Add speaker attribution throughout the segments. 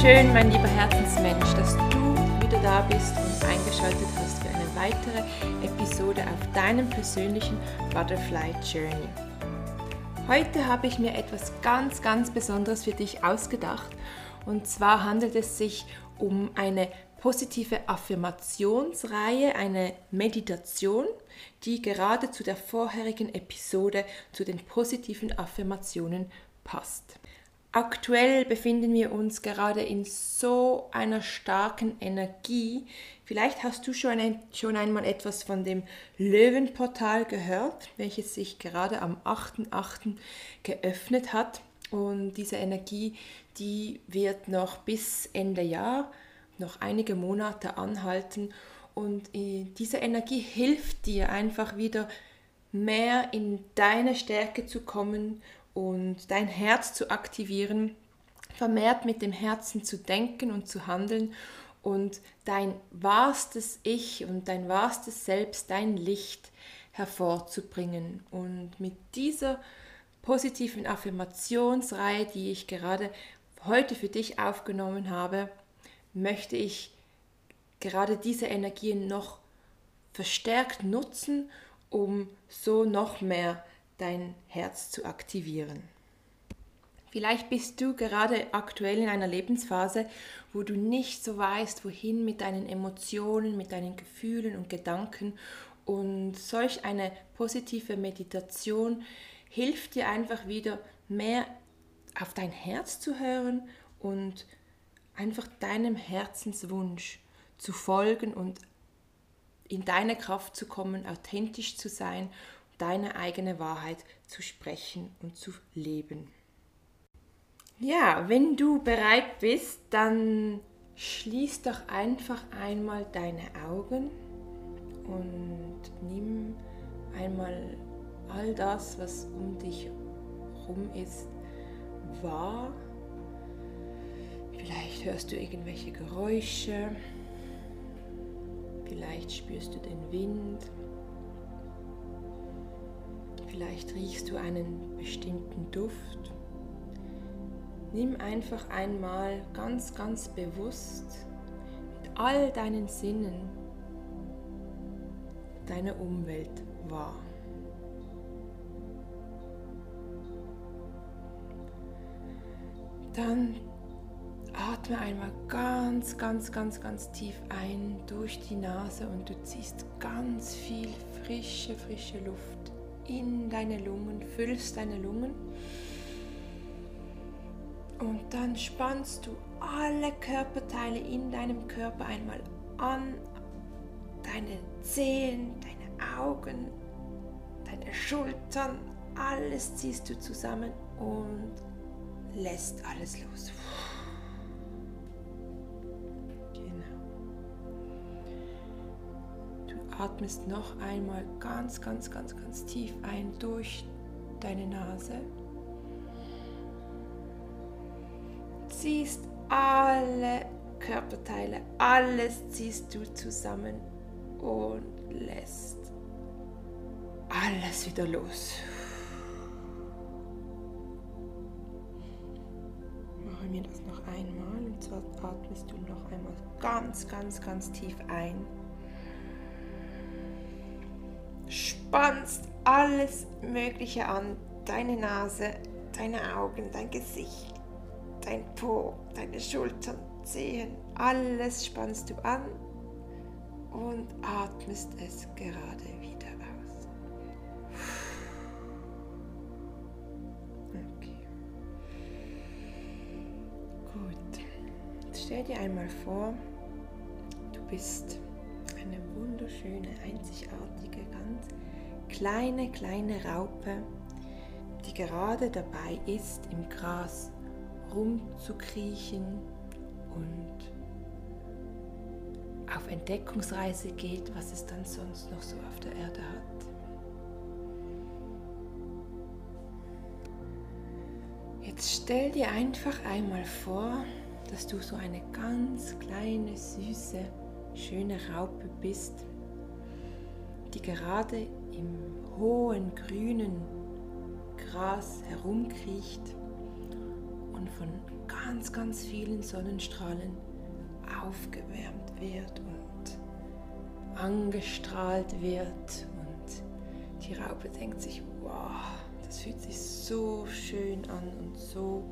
Speaker 1: Schön, mein lieber Herzensmensch, dass du wieder da bist und eingeschaltet hast für eine weitere Episode auf deinem persönlichen Butterfly Journey. Heute habe ich mir etwas ganz, ganz Besonderes für dich ausgedacht. Und zwar handelt es sich um eine positive Affirmationsreihe, eine Meditation, die gerade zu der vorherigen Episode zu den positiven Affirmationen passt. Aktuell befinden wir uns gerade in so einer starken Energie. Vielleicht hast du schon, ein, schon einmal etwas von dem Löwenportal gehört, welches sich gerade am 8.8. geöffnet hat. Und diese Energie, die wird noch bis Ende Jahr, noch einige Monate anhalten. Und äh, diese Energie hilft dir einfach wieder mehr in deine Stärke zu kommen und dein Herz zu aktivieren, vermehrt mit dem Herzen zu denken und zu handeln und dein wahrstes Ich und dein wahrstes Selbst, dein Licht hervorzubringen. Und mit dieser positiven Affirmationsreihe, die ich gerade heute für dich aufgenommen habe, möchte ich gerade diese Energien noch verstärkt nutzen, um so noch mehr dein Herz zu aktivieren. Vielleicht bist du gerade aktuell in einer Lebensphase, wo du nicht so weißt, wohin mit deinen Emotionen, mit deinen Gefühlen und Gedanken. Und solch eine positive Meditation hilft dir einfach wieder mehr auf dein Herz zu hören und einfach deinem Herzenswunsch zu folgen und in deine Kraft zu kommen, authentisch zu sein deine eigene Wahrheit zu sprechen und zu leben. Ja, wenn du bereit bist, dann schließ doch einfach einmal deine Augen und nimm einmal all das, was um dich herum ist, wahr. Vielleicht hörst du irgendwelche Geräusche, vielleicht spürst du den Wind Vielleicht riechst du einen bestimmten Duft. Nimm einfach einmal ganz, ganz bewusst mit all deinen Sinnen deine Umwelt wahr. Dann atme einmal ganz, ganz, ganz, ganz tief ein durch die Nase und du ziehst ganz viel frische, frische Luft in deine Lungen, füllst deine Lungen. Und dann spannst du alle Körperteile in deinem Körper einmal an. Deine Zehen, deine Augen, deine Schultern, alles ziehst du zusammen und lässt alles los. Atmest noch einmal ganz, ganz, ganz, ganz tief ein durch deine Nase. Ziehst alle Körperteile, alles ziehst du zusammen und lässt alles wieder los. Machen wir das noch einmal und zwar atmest du noch einmal ganz, ganz, ganz tief ein spannst alles Mögliche an. Deine Nase, deine Augen, dein Gesicht, dein Po, deine Schultern, Zehen, alles spannst du an und atmest es gerade wieder aus. Okay. Gut. Jetzt stell dir einmal vor, du bist eine wunderschöne, einzigartige, ganz kleine, kleine Raupe die gerade dabei ist, im Gras rumzukriechen und auf Entdeckungsreise geht, was es dann sonst noch so auf der Erde hat. Jetzt stell dir einfach einmal vor, dass du so eine ganz kleine, süße, schöne Raupe bist, die gerade im hohen, grünen Gras herumkriecht und von ganz, ganz vielen Sonnenstrahlen aufgewärmt wird und angestrahlt wird. Und die Raupe denkt sich, wow, das fühlt sich so schön an und so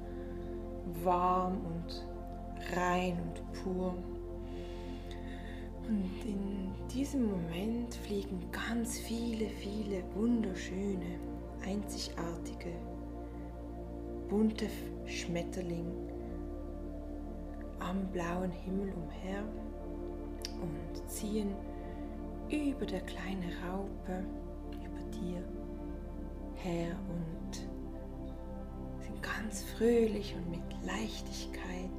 Speaker 1: warm und rein und pur. Und in diesem Moment fliegen ganz viele, viele wunderschöne, einzigartige, bunte Schmetterlinge am blauen Himmel umher und ziehen über der kleinen Raupe, über dir her und sind ganz fröhlich und mit Leichtigkeit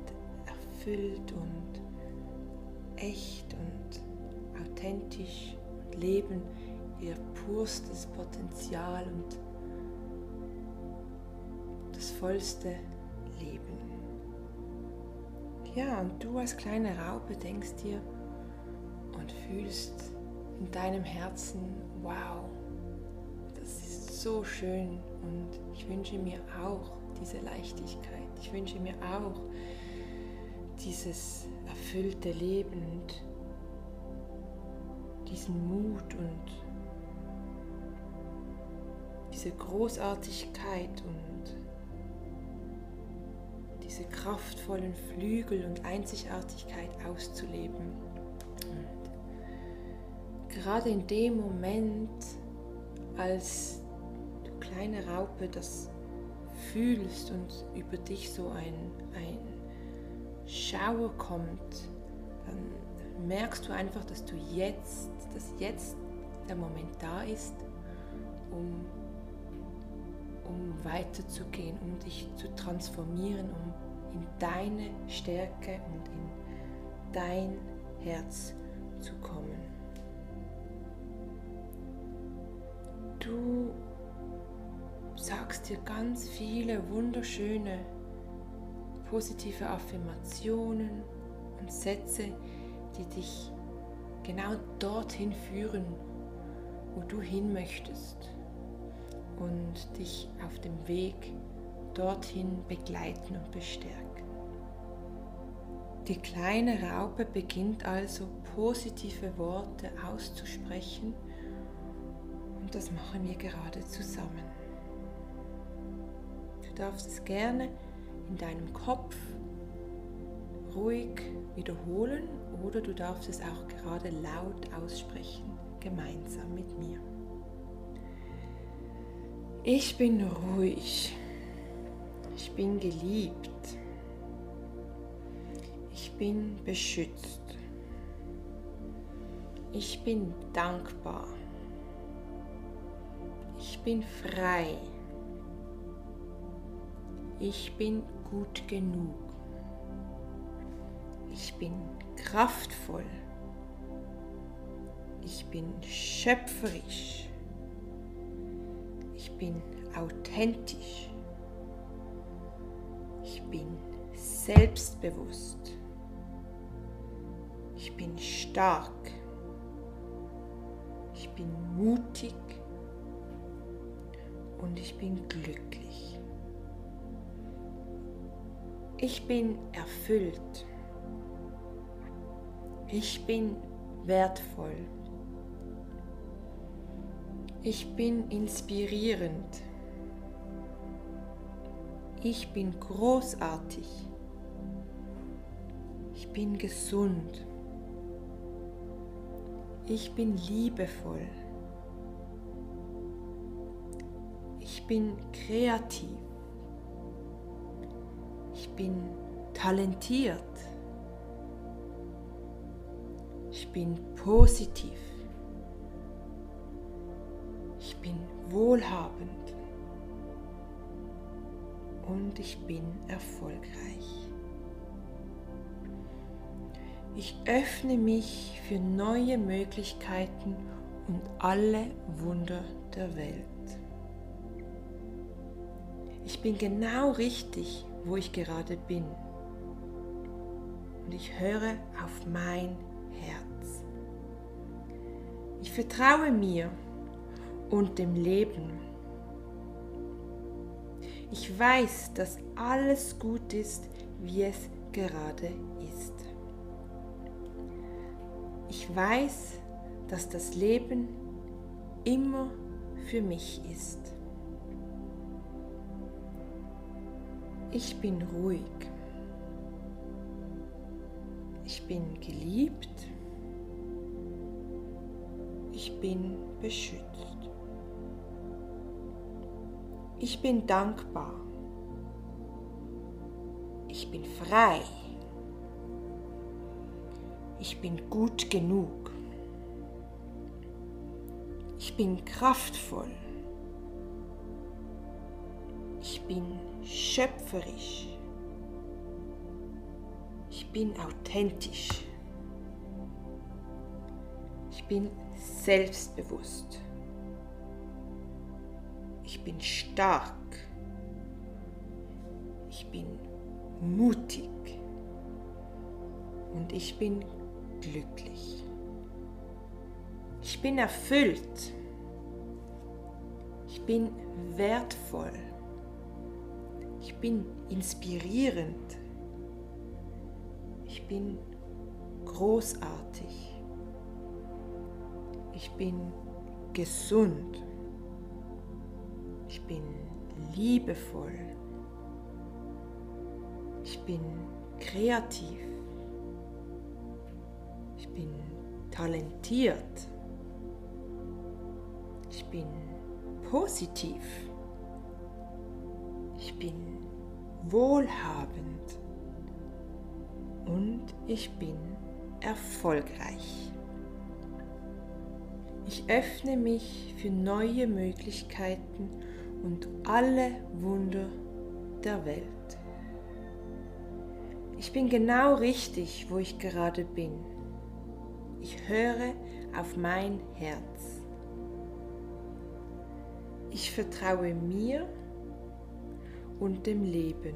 Speaker 1: erfüllt und echt und authentisch und leben ihr purstes Potenzial und das vollste Leben. Ja, und du als kleine Raupe denkst dir und fühlst in deinem Herzen, wow, das ist so schön und ich wünsche mir auch diese Leichtigkeit. Ich wünsche mir auch dieses erfüllte Leben und diesen Mut und diese Großartigkeit und diese kraftvollen Flügel und Einzigartigkeit auszuleben. Und gerade in dem Moment, als du kleine Raupe das fühlst und über dich so ein, ein Schauer kommt, dann merkst du einfach, dass du jetzt, dass jetzt der Moment da ist, um, um weiterzugehen, um dich zu transformieren, um in deine Stärke und in dein Herz zu kommen. Du sagst dir ganz viele wunderschöne positive Affirmationen und Sätze, die dich genau dorthin führen, wo du hin möchtest und dich auf dem Weg dorthin begleiten und bestärken. Die kleine Raupe beginnt also positive Worte auszusprechen und das machen wir gerade zusammen. Du darfst es gerne in deinem Kopf ruhig wiederholen oder du darfst es auch gerade laut aussprechen, gemeinsam mit mir. Ich bin ruhig. Ich bin geliebt. Ich bin beschützt. Ich bin dankbar. Ich bin frei. Ich bin gut genug. Ich bin kraftvoll. Ich bin schöpferisch. Ich bin authentisch. Ich bin selbstbewusst. Ich bin stark. Ich bin mutig und ich bin glücklich. Ich bin erfüllt. Ich bin wertvoll. Ich bin inspirierend. Ich bin großartig. Ich bin gesund. Ich bin liebevoll. Ich bin kreativ. Ich bin talentiert. Ich bin positiv. Ich bin wohlhabend. und ich bin erfolgreich. Ich öffne mich für neue Möglichkeiten und alle Wunder der Welt. Ich bin genau richtig, wo ich gerade bin. Und ich höre auf mein Herz. Ich vertraue mir und dem Leben. Ich weiß, dass alles gut ist, wie es gerade ist. Ich weiß, dass das Leben immer für mich ist. Ich bin ruhig. Ich bin geliebt. Ich bin beschützt. Ich bin dankbar. Ich bin frei. Ich bin gut genug. Ich bin kraftvoll. Ich bin schöpferisch. Ich bin authentisch. Ich bin selbstbewusst. Ich bin stark. Ich bin mutig. Und ich bin glücklich. Ich bin erfüllt. Ich bin wertvoll. Ich bin inspirierend. Ich bin großartig. Ich bin gesund. Ich bin liebevoll. Ich bin kreativ. Ich bin talentiert. Ich bin positiv. Ich bin wohlhabend und ich bin erfolgreich. Ich öffne mich für neue Möglichkeiten und alle Wunder der Welt. Ich bin genau richtig, wo ich gerade bin. Ich höre auf mein Herz. Ich vertraue mir und dem Leben.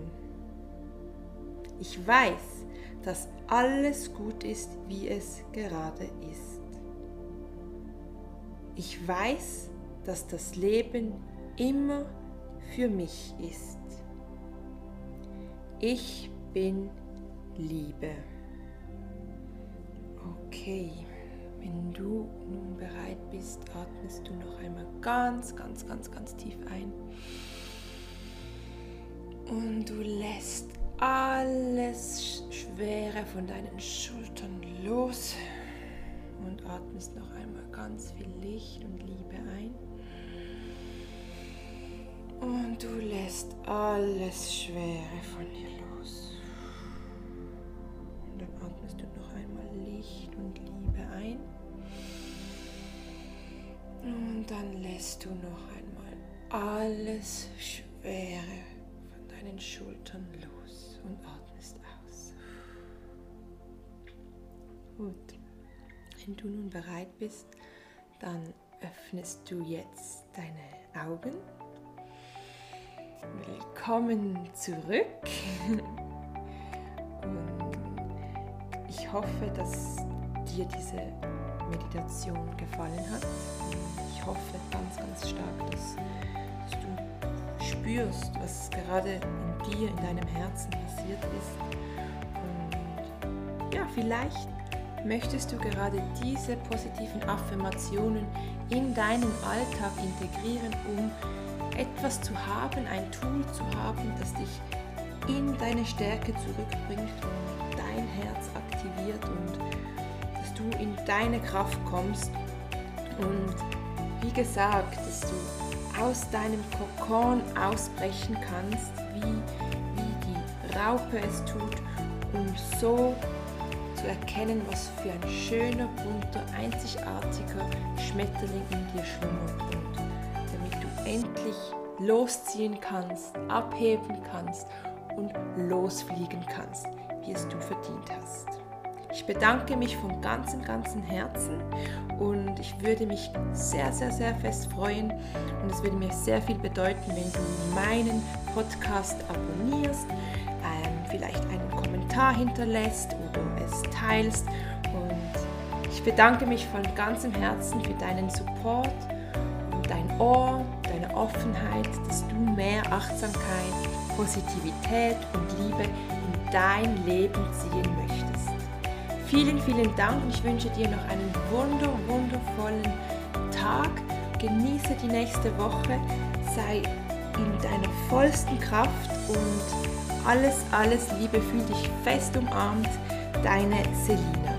Speaker 1: Ich weiß, dass alles gut ist, wie es gerade ist. Ich weiß, dass das Leben immer für mich ist. Ich bin Liebe. Okay, wenn du nun bereit bist, atmest du noch einmal ganz, ganz, ganz, ganz tief ein. Und du lässt alles Schwere von deinen Schultern los und atmest noch einmal ganz viel Licht und Liebe ein. Und du lässt alles Schwere von dir los. Und dann atmest du noch einmal Licht und Liebe ein. Und dann lässt du noch einmal alles Schwere deinen Schultern los und atmest aus. Gut, wenn du nun bereit bist, dann öffnest du jetzt deine Augen. Willkommen zurück. Und ich hoffe, dass dir diese Meditation gefallen hat. Ich hoffe ganz, ganz stark, dass spürst, was gerade in dir, in deinem Herzen passiert ist. Und ja, vielleicht möchtest du gerade diese positiven Affirmationen in deinen Alltag integrieren, um etwas zu haben, ein Tool zu haben, das dich in deine Stärke zurückbringt und dein Herz aktiviert und dass du in deine Kraft kommst und wie gesagt, dass du aus deinem Kokon ausbrechen kannst, wie, wie die Raupe es tut, um so zu erkennen, was für ein schöner, bunter, einzigartiger Schmetterling in dir schlummert und damit du endlich losziehen kannst, abheben kannst und losfliegen kannst, wie es du verdient hast. Ich bedanke mich von ganzem, ganzem Herzen und ich würde mich sehr, sehr, sehr fest freuen und es würde mir sehr viel bedeuten, wenn du meinen Podcast abonnierst, ähm, vielleicht einen Kommentar hinterlässt oder es teilst und ich bedanke mich von ganzem Herzen für deinen Support und dein Ohr, deine Offenheit, dass du mehr Achtsamkeit, Positivität und Liebe in dein Leben ziehen möchtest. Vielen, vielen Dank und ich wünsche dir noch einen wunder, wundervollen Tag. Genieße die nächste Woche, sei in deiner vollsten Kraft und alles, alles Liebe, fühl dich fest umarmt. Deine Selina.